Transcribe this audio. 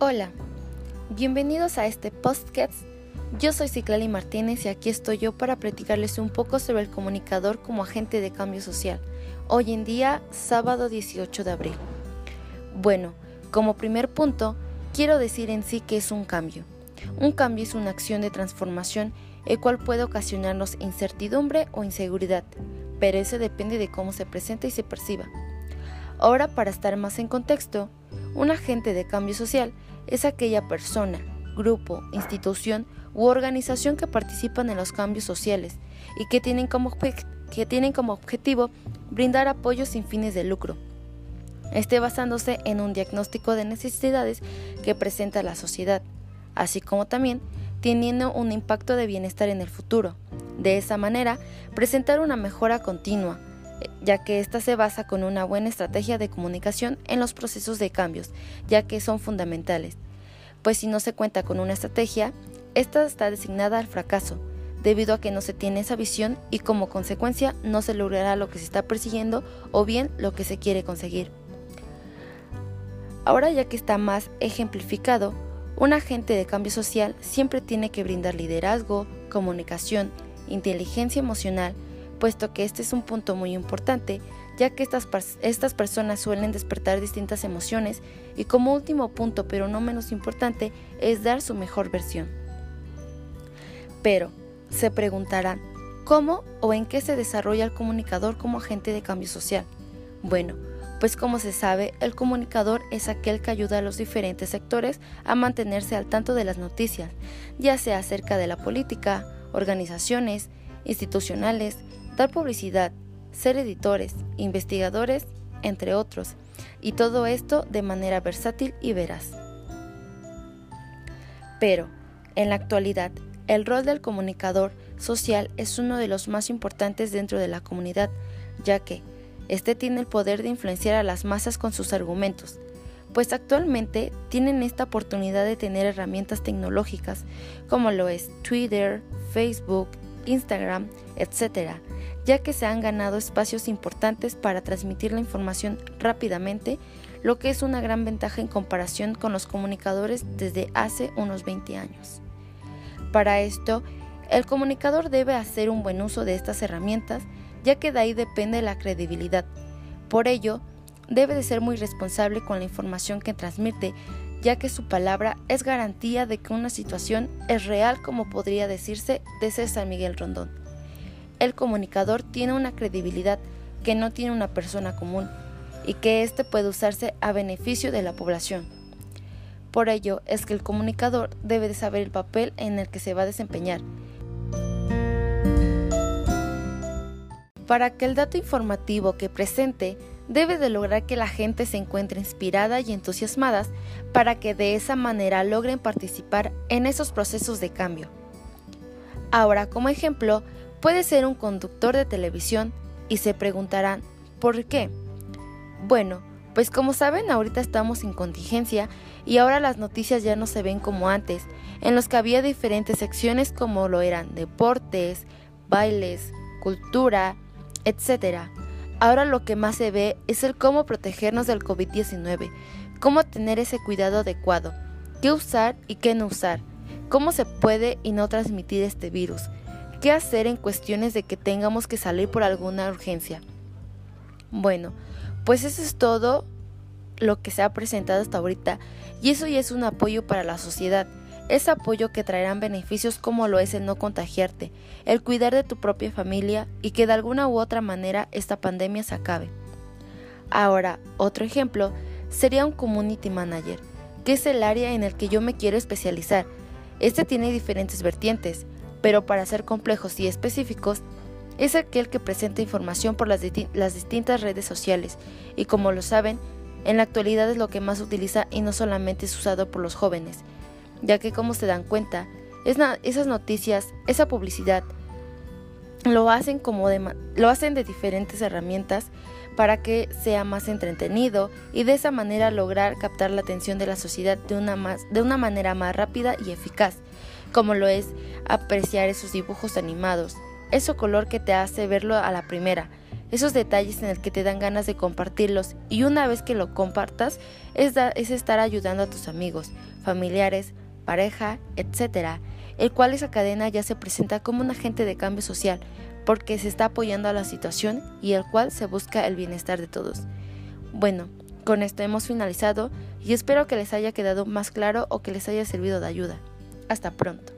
Hola, bienvenidos a este podcast. Yo soy Ciclali Martínez y aquí estoy yo para platicarles un poco sobre el comunicador como agente de cambio social. Hoy en día, sábado 18 de abril. Bueno, como primer punto, quiero decir en sí que es un cambio. Un cambio es una acción de transformación el cual puede ocasionarnos incertidumbre o inseguridad, pero eso depende de cómo se presenta y se perciba. Ahora, para estar más en contexto, un agente de cambio social es aquella persona, grupo, institución u organización que participan en los cambios sociales y que tienen como, que tienen como objetivo brindar apoyo sin fines de lucro. Este basándose en un diagnóstico de necesidades que presenta la sociedad, así como también teniendo un impacto de bienestar en el futuro. De esa manera, presentar una mejora continua, ya que ésta se basa con una buena estrategia de comunicación en los procesos de cambios, ya que son fundamentales. Pues si no se cuenta con una estrategia, esta está designada al fracaso, debido a que no se tiene esa visión y como consecuencia no se logrará lo que se está persiguiendo o bien lo que se quiere conseguir. Ahora ya que está más ejemplificado, un agente de cambio social siempre tiene que brindar liderazgo, comunicación, inteligencia emocional, puesto que este es un punto muy importante, ya que estas, estas personas suelen despertar distintas emociones y como último punto, pero no menos importante, es dar su mejor versión. Pero, se preguntarán, ¿cómo o en qué se desarrolla el comunicador como agente de cambio social? Bueno, pues como se sabe, el comunicador es aquel que ayuda a los diferentes sectores a mantenerse al tanto de las noticias, ya sea acerca de la política, organizaciones, institucionales, dar publicidad, ser editores, investigadores, entre otros, y todo esto de manera versátil y veraz. Pero, en la actualidad, el rol del comunicador social es uno de los más importantes dentro de la comunidad, ya que éste tiene el poder de influenciar a las masas con sus argumentos, pues actualmente tienen esta oportunidad de tener herramientas tecnológicas como lo es Twitter, Facebook, Instagram, etc., ya que se han ganado espacios importantes para transmitir la información rápidamente, lo que es una gran ventaja en comparación con los comunicadores desde hace unos 20 años. Para esto, el comunicador debe hacer un buen uso de estas herramientas, ya que de ahí depende la credibilidad. Por ello, debe de ser muy responsable con la información que transmite, ya que su palabra es garantía de que una situación es real como podría decirse de César Miguel Rondón el comunicador tiene una credibilidad que no tiene una persona común y que éste puede usarse a beneficio de la población. Por ello es que el comunicador debe de saber el papel en el que se va a desempeñar. Para que el dato informativo que presente debe de lograr que la gente se encuentre inspirada y entusiasmada para que de esa manera logren participar en esos procesos de cambio. Ahora, como ejemplo, Puede ser un conductor de televisión y se preguntarán, ¿por qué? Bueno, pues como saben, ahorita estamos en contingencia y ahora las noticias ya no se ven como antes, en los que había diferentes secciones como lo eran deportes, bailes, cultura, etc. Ahora lo que más se ve es el cómo protegernos del COVID-19, cómo tener ese cuidado adecuado, qué usar y qué no usar, cómo se puede y no transmitir este virus, ¿Qué hacer en cuestiones de que tengamos que salir por alguna urgencia? Bueno, pues eso es todo lo que se ha presentado hasta ahorita y eso ya es un apoyo para la sociedad. Es apoyo que traerán beneficios como lo es el no contagiarte, el cuidar de tu propia familia y que de alguna u otra manera esta pandemia se acabe. Ahora, otro ejemplo sería un community manager, que es el área en el que yo me quiero especializar. Este tiene diferentes vertientes, pero para ser complejos y específicos, es aquel que presenta información por las, distintas redes sociales. Y como lo saben, en la actualidad es lo que más se utiliza y no solamente es usado por los jóvenes, ya que como se dan cuenta, esas noticias, esa publicidad, lo hacen, como de, lo hacen de diferentes herramientas para que sea más entretenido y de esa manera lograr captar la atención de la sociedad de una, más, de una manera más rápida y eficaz como lo es apreciar esos dibujos animados, ese color que te hace verlo a la primera, esos detalles en el que te dan ganas de compartirlos y una vez que lo compartas es, es estar ayudando a tus amigos, familiares, pareja, etc., el cual esa cadena ya se presenta como un agente de cambio social porque se está apoyando a la situación y el cual se busca el bienestar de todos. Bueno, con esto hemos finalizado y espero que les haya quedado más claro o que les haya servido de ayuda. Hasta pronto.